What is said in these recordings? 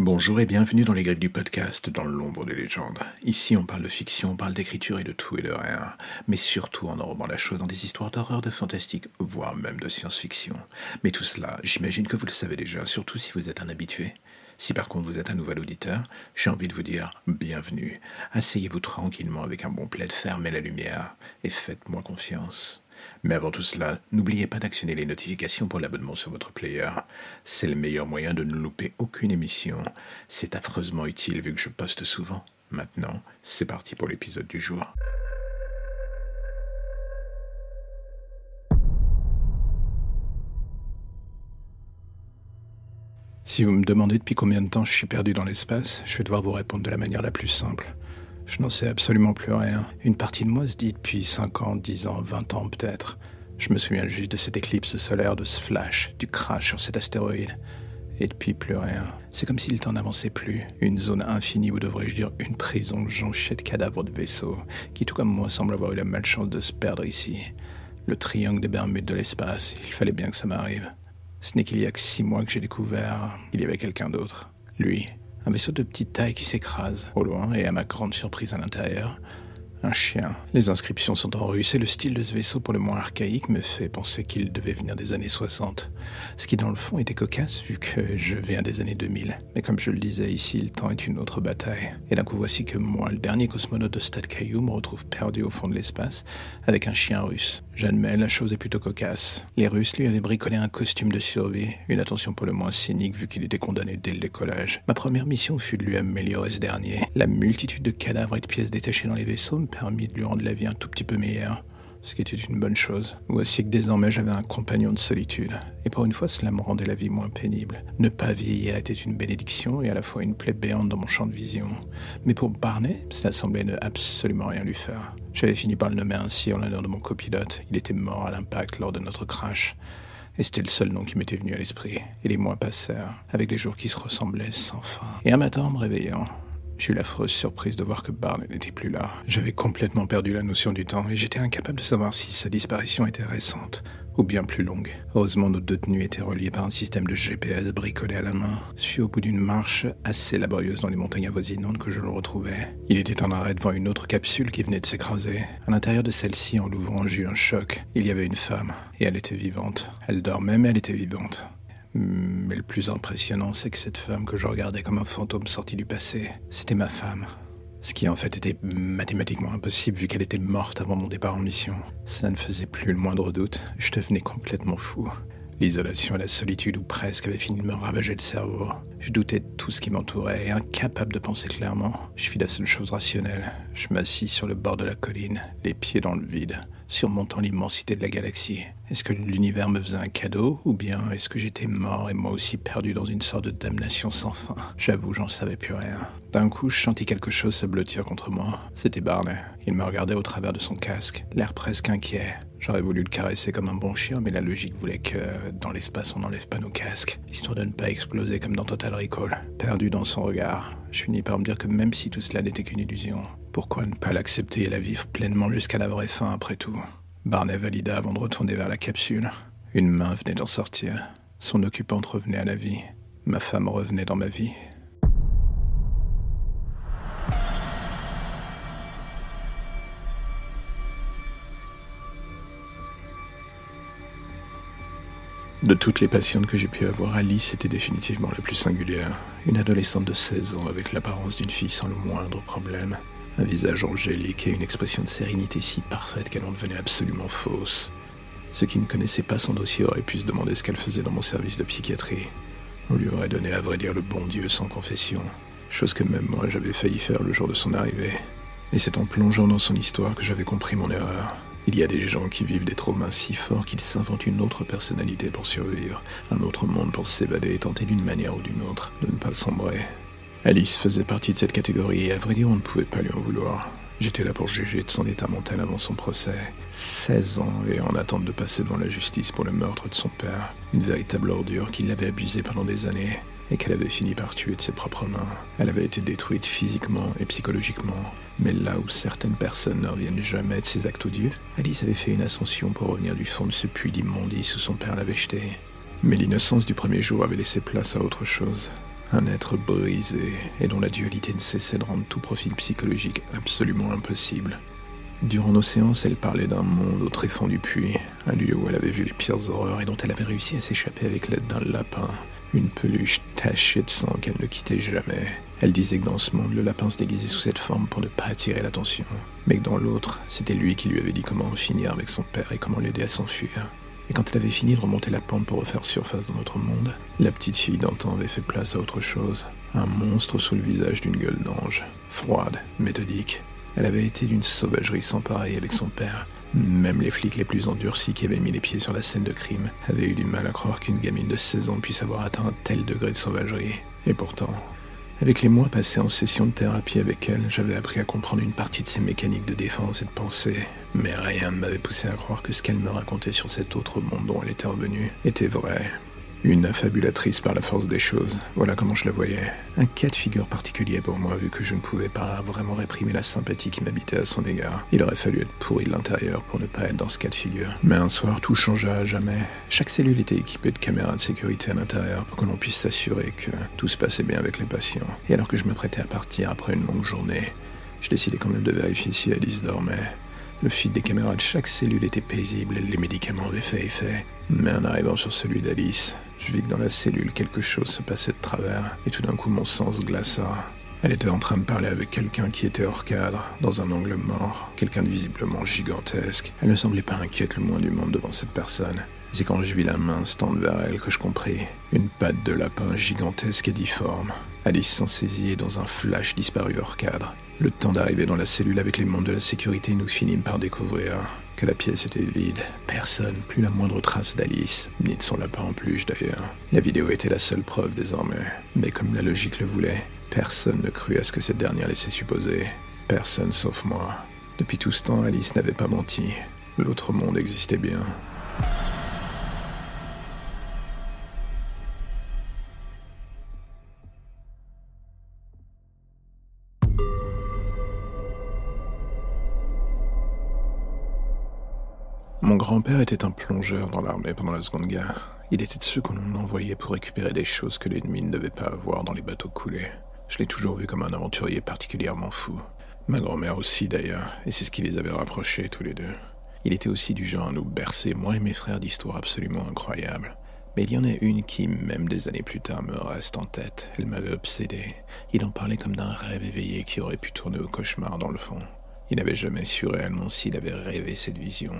Bonjour et bienvenue dans les griffes du podcast dans l'ombre des légendes. Ici on parle de fiction, on parle d'écriture et de tout et de rien, mais surtout en enrobant la chose dans des histoires d'horreur, de fantastique, voire même de science-fiction. Mais tout cela, j'imagine que vous le savez déjà, surtout si vous êtes un habitué. Si par contre vous êtes un nouvel auditeur, j'ai envie de vous dire bienvenue. Asseyez-vous tranquillement avec un bon plaid, fermez la lumière et faites-moi confiance. Mais avant tout cela, n'oubliez pas d'actionner les notifications pour l'abonnement sur votre player. C'est le meilleur moyen de ne louper aucune émission. C'est affreusement utile vu que je poste souvent. Maintenant, c'est parti pour l'épisode du jour. Si vous me demandez depuis combien de temps je suis perdu dans l'espace, je vais devoir vous répondre de la manière la plus simple. Je n'en sais absolument plus rien. Une partie de moi se dit depuis 5 ans, 10 ans, 20 ans peut-être. Je me souviens juste de cette éclipse solaire, de ce flash, du crash sur cet astéroïde. Et depuis plus rien. C'est comme si le temps n'avançait plus. Une zone infinie, ou devrais-je dire une prison jonchée de cadavres de vaisseaux, qui tout comme moi semble avoir eu la malchance de se perdre ici. Le triangle des Bermudes de l'espace, il fallait bien que ça m'arrive. Ce n'est qu'il y a que six mois que j'ai découvert qu'il y avait quelqu'un d'autre. Lui, un vaisseau de petite taille qui s'écrase, au loin, et à ma grande surprise à l'intérieur, un chien. Les inscriptions sont en russe et le style de ce vaisseau, pour le moins archaïque, me fait penser qu'il devait venir des années 60. Ce qui, dans le fond, était cocasse vu que je viens des années 2000. Mais comme je le disais ici, le temps est une autre bataille. Et d'un coup, voici que moi, le dernier cosmonaute de Stade Caillou, me retrouve perdu au fond de l'espace avec un chien russe. J'admets, la chose est plutôt cocasse. Les Russes lui avaient bricolé un costume de survie, une attention pour le moins cynique vu qu'il était condamné dès le décollage. Ma première mission fut de lui améliorer ce dernier. La multitude de cadavres et de pièces détachées dans les vaisseaux permis de lui rendre la vie un tout petit peu meilleure, ce qui était une bonne chose. Voici que désormais j'avais un compagnon de solitude, et pour une fois cela me rendait la vie moins pénible. Ne pas vieillir était une bénédiction et à la fois une plaie béante dans mon champ de vision. Mais pour Barney, cela semblait ne absolument rien lui faire. J'avais fini par le nommer ainsi en l'honneur de mon copilote. Il était mort à l'impact lors de notre crash. Et c'était le seul nom qui m'était venu à l'esprit. Et les mois passèrent, avec des jours qui se ressemblaient sans fin. Et un matin, me réveillant, eu l'affreuse surprise de voir que Barney n'était plus là. J'avais complètement perdu la notion du temps et j'étais incapable de savoir si sa disparition était récente ou bien plus longue. Heureusement, nos deux tenues étaient reliées par un système de GPS bricolé à la main. suis au bout d'une marche assez laborieuse dans les montagnes avoisinantes que je le retrouvais. Il était en arrêt devant une autre capsule qui venait de s'écraser. À l'intérieur de celle-ci, en l'ouvrant, eu un choc. Il y avait une femme, et elle était vivante. Elle dormait, mais elle était vivante. Mais le plus impressionnant, c'est que cette femme que je regardais comme un fantôme sorti du passé, c'était ma femme. Ce qui en fait était mathématiquement impossible vu qu'elle était morte avant mon départ en mission. Ça ne faisait plus le moindre doute, je devenais complètement fou. L'isolation et la solitude ou presque avaient fini de me ravager le cerveau. Je doutais de tout ce qui m'entourait et incapable de penser clairement. Je fis la seule chose rationnelle. Je m'assis sur le bord de la colline, les pieds dans le vide surmontant l'immensité de la galaxie. Est-ce que l'univers me faisait un cadeau, ou bien est-ce que j'étais mort et moi aussi perdu dans une sorte de damnation sans fin? J'avoue, j'en savais plus rien. D'un coup, je sentis quelque chose se blottir contre moi. C'était Barney. Il me regardait au travers de son casque, l'air presque inquiet. J'aurais voulu le caresser comme un bon chien, mais la logique voulait que, dans l'espace, on n'enlève pas nos casques, histoire de ne pas exploser comme dans Total Recall. Perdu dans son regard, je finis par me dire que même si tout cela n'était qu'une illusion, pourquoi ne pas l'accepter et la vivre pleinement jusqu'à la vraie fin après tout? Barney valida avant de retourner vers la capsule. Une main venait d'en sortir. Son occupante revenait à la vie. Ma femme revenait dans ma vie. De toutes les patientes que j'ai pu avoir, Alice était définitivement la plus singulière. Une adolescente de 16 ans avec l'apparence d'une fille sans le moindre problème. Un visage angélique et une expression de sérénité si parfaite qu'elle en devenait absolument fausse. Ceux qui ne connaissaient pas son dossier auraient pu se demander ce qu'elle faisait dans mon service de psychiatrie. On lui aurait donné à vrai dire le bon Dieu sans confession, chose que même moi j'avais failli faire le jour de son arrivée. Et c'est en plongeant dans son histoire que j'avais compris mon erreur. Il y a des gens qui vivent des traumas si forts qu'ils s'inventent une autre personnalité pour survivre, un autre monde pour s'évader et tenter d'une manière ou d'une autre de ne pas sombrer. Alice faisait partie de cette catégorie et à vrai dire on ne pouvait pas lui en vouloir. J'étais là pour juger de son état mental avant son procès. 16 ans et en attente de passer devant la justice pour le meurtre de son père. Une véritable ordure qui l'avait abusée pendant des années et qu'elle avait fini par tuer de ses propres mains. Elle avait été détruite physiquement et psychologiquement. Mais là où certaines personnes ne reviennent jamais de ses actes odieux, Alice avait fait une ascension pour revenir du fond de ce puits d'immondice où son père l'avait jeté. Mais l'innocence du premier jour avait laissé place à autre chose. Un être brisé et dont la dualité ne cessait de rendre tout profil psychologique absolument impossible. Durant nos séances, elle parlait d'un monde au tréfonds du puits, un lieu où elle avait vu les pires horreurs et dont elle avait réussi à s'échapper avec l'aide d'un lapin, une peluche tachée de sang qu'elle ne quittait jamais. Elle disait que dans ce monde, le lapin se déguisait sous cette forme pour ne pas attirer l'attention, mais que dans l'autre, c'était lui qui lui avait dit comment finir avec son père et comment l'aider à s'enfuir. Et quand elle avait fini de remonter la pente pour refaire surface dans notre monde, la petite fille d'antan avait fait place à autre chose. Un monstre sous le visage d'une gueule d'ange, froide, méthodique, elle avait été d'une sauvagerie sans pareil avec son père. Même les flics les plus endurcis qui avaient mis les pieds sur la scène de crime avaient eu du mal à croire qu'une gamine de 16 ans puisse avoir atteint un tel degré de sauvagerie. Et pourtant, avec les mois passés en session de thérapie avec elle, j'avais appris à comprendre une partie de ses mécaniques de défense et de pensée. Mais rien ne m'avait poussé à croire que ce qu'elle me racontait sur cet autre monde dont elle était revenue était vrai. Une affabulatrice par la force des choses, voilà comment je la voyais. Un cas de figure particulier pour moi, vu que je ne pouvais pas vraiment réprimer la sympathie qui m'habitait à son égard. Il aurait fallu être pourri de l'intérieur pour ne pas être dans ce cas de figure. Mais un soir, tout changea à jamais. Chaque cellule était équipée de caméras de sécurité à l'intérieur pour que l'on puisse s'assurer que tout se passait bien avec les patients. Et alors que je me prêtais à partir après une longue journée, je décidais quand même de vérifier si Alice dormait. Le fil des caméras de chaque cellule était paisible, les médicaments avaient fait effet. Mais en arrivant sur celui d'Alice, je vis que dans la cellule quelque chose se passait de travers, et tout d'un coup mon sens glaça. Elle était en train de parler avec quelqu'un qui était hors cadre, dans un angle mort, quelqu'un de visiblement gigantesque. Elle ne semblait pas inquiète le moins du monde devant cette personne. C'est quand je vis la main se tendre vers elle que je compris. Une patte de lapin gigantesque et difforme. Alice s'en saisit et dans un flash disparut hors cadre. Le temps d'arriver dans la cellule avec les membres de la sécurité, nous finîmes par découvrir que la pièce était vide. Personne, plus la moindre trace d'Alice, ni de son lapin en peluche d'ailleurs. La vidéo était la seule preuve désormais. Mais comme la logique le voulait, personne ne crut à ce que cette dernière laissait supposer. Personne sauf moi. Depuis tout ce temps, Alice n'avait pas menti. L'autre monde existait bien. Mon grand-père était un plongeur dans l'armée pendant la Seconde Guerre. Il était de ceux qu'on envoyait pour récupérer des choses que l'ennemi ne devait pas avoir dans les bateaux coulés. Je l'ai toujours vu comme un aventurier particulièrement fou. Ma grand-mère aussi d'ailleurs, et c'est ce qui les avait rapprochés tous les deux. Il était aussi du genre à nous bercer, moi et mes frères, d'histoires absolument incroyables. Mais il y en a une qui, même des années plus tard, me reste en tête. Elle m'avait obsédé. Il en parlait comme d'un rêve éveillé qui aurait pu tourner au cauchemar dans le fond. Il n'avait jamais su réellement s'il avait rêvé cette vision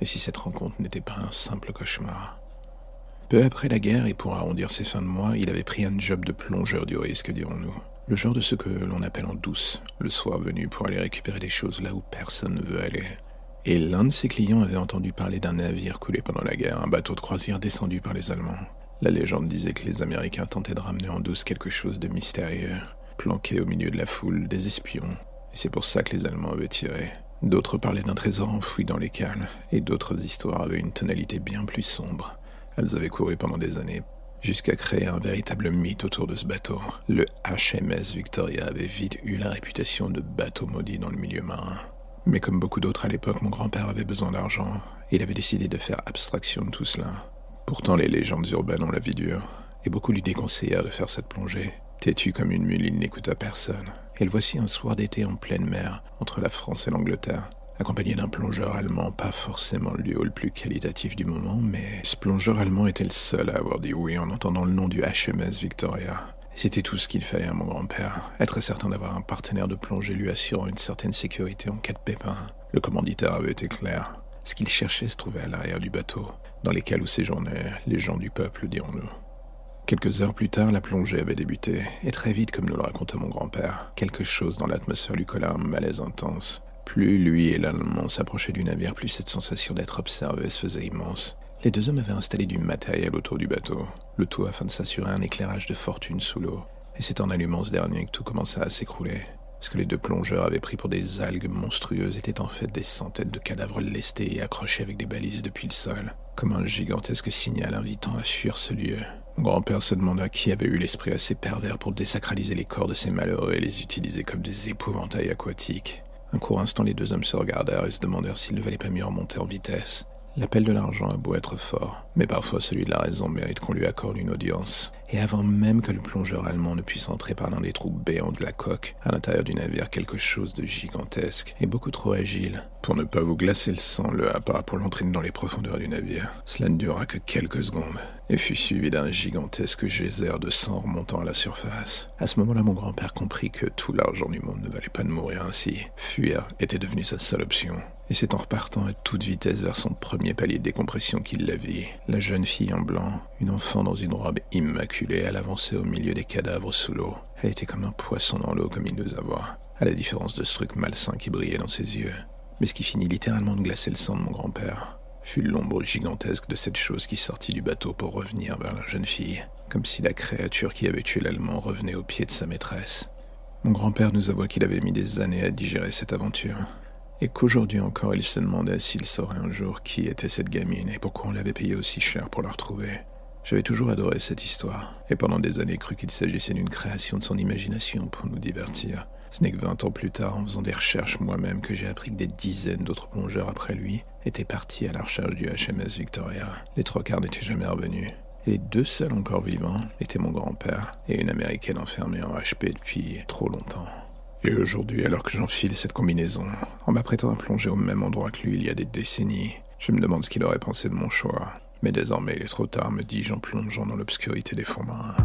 et si cette rencontre n'était pas un simple cauchemar. Peu après la guerre, et pour arrondir ses fins de mois, il avait pris un job de plongeur du risque, dirons-nous. Le genre de ce que l'on appelle en douce, le soir venu pour aller récupérer des choses là où personne ne veut aller. Et l'un de ses clients avait entendu parler d'un navire coulé pendant la guerre, un bateau de croisière descendu par les Allemands. La légende disait que les Américains tentaient de ramener en douce quelque chose de mystérieux, planqué au milieu de la foule, des espions, et c'est pour ça que les Allemands avaient tiré. D'autres parlaient d'un trésor enfoui dans les cales, et d'autres histoires avaient une tonalité bien plus sombre. Elles avaient couru pendant des années, jusqu'à créer un véritable mythe autour de ce bateau. Le HMS Victoria avait vite eu la réputation de bateau maudit dans le milieu marin. Mais comme beaucoup d'autres à l'époque, mon grand-père avait besoin d'argent, il avait décidé de faire abstraction de tout cela. Pourtant, les légendes urbaines ont la vie dure, et beaucoup lui déconseillèrent de faire cette plongée. Têtu comme une mule, il n'écouta personne. Et le voici un soir d'été en pleine mer, entre la France et l'Angleterre, accompagné d'un plongeur allemand, pas forcément le duo le plus qualitatif du moment, mais ce plongeur allemand était le seul à avoir dit oui en entendant le nom du HMS Victoria. C'était tout ce qu'il fallait à mon grand-père, être certain d'avoir un partenaire de plongée lui assurant une certaine sécurité en cas de pépin. Le commanditaire avait été clair. Ce qu'il cherchait se trouvait à l'arrière du bateau, dans les cales où séjournaient les gens du peuple, dirons-nous. Quelques heures plus tard, la plongée avait débuté, et très vite, comme nous le racontait mon grand-père, quelque chose dans l'atmosphère lui colla un malaise intense. Plus lui et l'Allemand s'approchaient du navire, plus cette sensation d'être observé se faisait immense. Les deux hommes avaient installé du matériel autour du bateau, le tout afin de s'assurer un éclairage de fortune sous l'eau. Et c'est en allumant ce dernier que tout commença à s'écrouler. Ce que les deux plongeurs avaient pris pour des algues monstrueuses étaient en fait des centaines de cadavres lestés et accrochés avec des balises depuis le sol, comme un gigantesque signal invitant à fuir ce lieu. Grand-père se demanda qui avait eu l'esprit assez pervers pour désacraliser les corps de ces malheureux et les utiliser comme des épouvantails aquatiques. Un court instant, les deux hommes se regardèrent et se demandèrent s'il ne valait pas mieux remonter en vitesse. L'appel de l'argent a beau être fort, mais parfois celui de la raison mérite qu'on lui accorde une audience. Et avant même que le plongeur allemand ne puisse entrer par l'un des trous béants de la coque, à l'intérieur du navire quelque chose de gigantesque et beaucoup trop agile pour ne pas vous glacer le sang le happa pour l'entraîner dans les profondeurs du navire. Cela ne dura que quelques secondes et fut suivi d'un gigantesque geyser de sang remontant à la surface. À ce moment-là, mon grand-père comprit que tout l'argent du monde ne valait pas de mourir ainsi. Fuir était devenu sa seule option. Et c'est en repartant à toute vitesse vers son premier palier de décompression qu'il la vit. La jeune fille en blanc, une enfant dans une robe immaculée, elle avançait au milieu des cadavres sous l'eau. Elle était comme un poisson dans l'eau, comme il nous a voir, à la différence de ce truc malsain qui brillait dans ses yeux. Mais ce qui finit littéralement de glacer le sang de mon grand-père fut l'ombre gigantesque de cette chose qui sortit du bateau pour revenir vers la jeune fille, comme si la créature qui avait tué l'Allemand revenait au pied de sa maîtresse. Mon grand-père nous avoua qu'il avait mis des années à digérer cette aventure, et qu'aujourd'hui encore il se demandait s'il saurait un jour qui était cette gamine et pourquoi on l'avait payée aussi cher pour la retrouver. J'avais toujours adoré cette histoire, et pendant des années cru qu'il s'agissait d'une création de son imagination pour nous divertir. Ce n'est que vingt ans plus tard, en faisant des recherches moi-même, que j'ai appris que des dizaines d'autres plongeurs après lui étaient partis à la recherche du HMS Victoria. Les trois quarts n'étaient jamais revenus. Et les deux seuls encore vivants étaient mon grand-père et une américaine enfermée en HP depuis trop longtemps. Et aujourd'hui, alors que j'enfile cette combinaison, en m'apprêtant à plonger au même endroit que lui il y a des décennies, je me demande ce qu'il aurait pensé de mon choix. Mais désormais, il est trop tard, me dis-je en plongeant dans l'obscurité des fonds marins.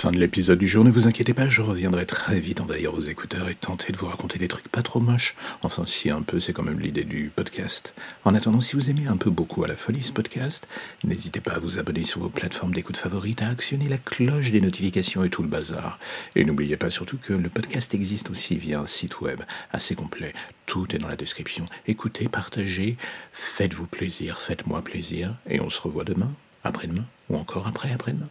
Fin de l'épisode du jour, ne vous inquiétez pas, je reviendrai très vite envahir vos écouteurs et tenter de vous raconter des trucs pas trop moches. Enfin, si un peu, c'est quand même l'idée du podcast. En attendant, si vous aimez un peu beaucoup à la folie ce podcast, n'hésitez pas à vous abonner sur vos plateformes d'écoute favorites, à actionner la cloche des notifications et tout le bazar. Et n'oubliez pas surtout que le podcast existe aussi via un site web assez complet. Tout est dans la description. Écoutez, partagez, faites-vous plaisir, faites-moi plaisir, et on se revoit demain, après-demain, ou encore après-après-demain.